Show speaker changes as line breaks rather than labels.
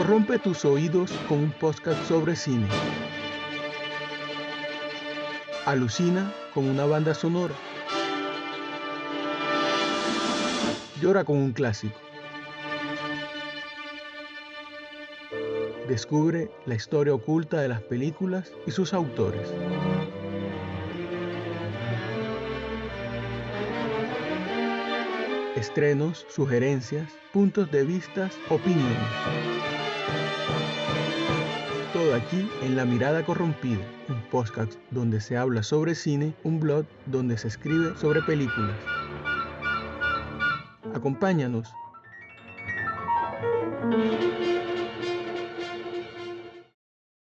Corrompe tus oídos con un podcast sobre cine. Alucina con una banda sonora. Llora con un clásico. Descubre la historia oculta de las películas y sus autores. Estrenos, sugerencias, puntos de vistas, opiniones. Todo aquí en La Mirada Corrompida, un podcast donde se habla sobre cine, un blog donde se escribe sobre películas. Acompáñanos.